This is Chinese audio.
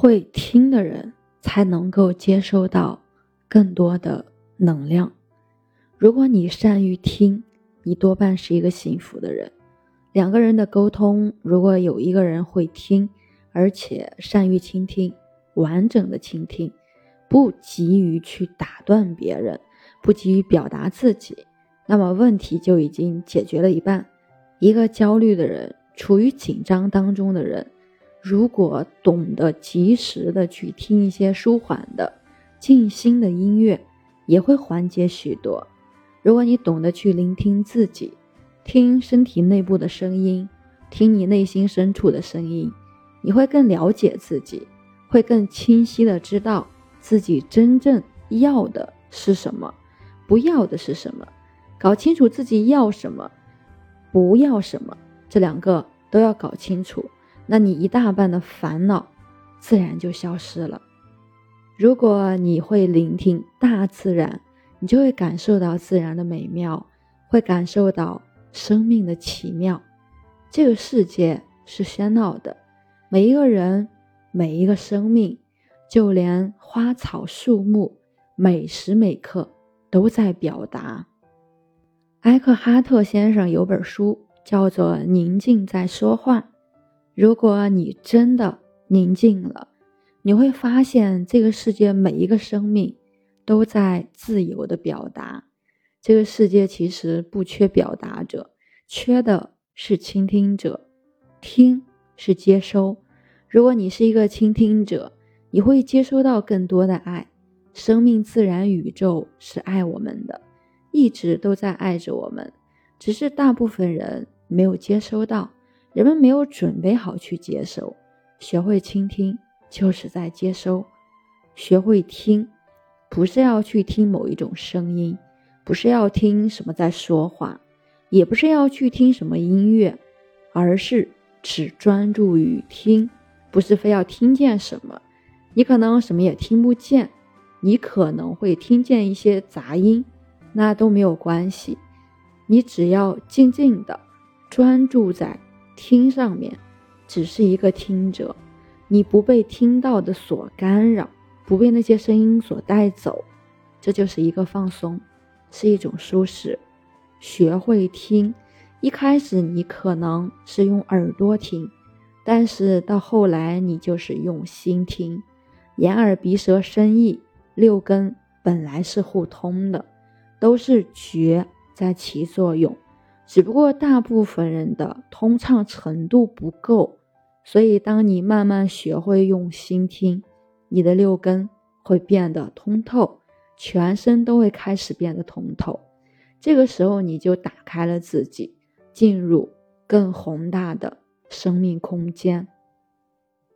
会听的人才能够接收到更多的能量。如果你善于听，你多半是一个幸福的人。两个人的沟通，如果有一个人会听，而且善于倾听，完整的倾听，不急于去打断别人，不急于表达自己，那么问题就已经解决了一半。一个焦虑的人，处于紧张当中的人，如果懂得及时的去听一些舒缓的、静心的音乐，也会缓解许多。如果你懂得去聆听自己。听身体内部的声音，听你内心深处的声音，你会更了解自己，会更清晰的知道自己真正要的是什么，不要的是什么。搞清楚自己要什么，不要什么，这两个都要搞清楚，那你一大半的烦恼自然就消失了。如果你会聆听大自然，你就会感受到自然的美妙，会感受到。生命的奇妙，这个世界是喧闹的，每一个人，每一个生命，就连花草树木，每时每刻都在表达。埃克哈特先生有本书叫做《宁静在说话》，如果你真的宁静了，你会发现这个世界每一个生命都在自由的表达。这个世界其实不缺表达者，缺的是倾听者。听是接收，如果你是一个倾听者，你会接收到更多的爱。生命、自然、宇宙是爱我们的，一直都在爱着我们，只是大部分人没有接收到，人们没有准备好去接收。学会倾听，就是在接收。学会听，不是要去听某一种声音。不是要听什么在说话，也不是要去听什么音乐，而是只专注于听。不是非要听见什么，你可能什么也听不见，你可能会听见一些杂音，那都没有关系。你只要静静的专注在听上面，只是一个听者，你不被听到的所干扰，不被那些声音所带走，这就是一个放松。是一种舒适，学会听。一开始你可能是用耳朵听，但是到后来你就是用心听。眼耳鼻舌身意六根本来是互通的，都是觉在起作用，只不过大部分人的通畅程度不够。所以当你慢慢学会用心听，你的六根会变得通透。全身都会开始变得通透，这个时候你就打开了自己，进入更宏大的生命空间。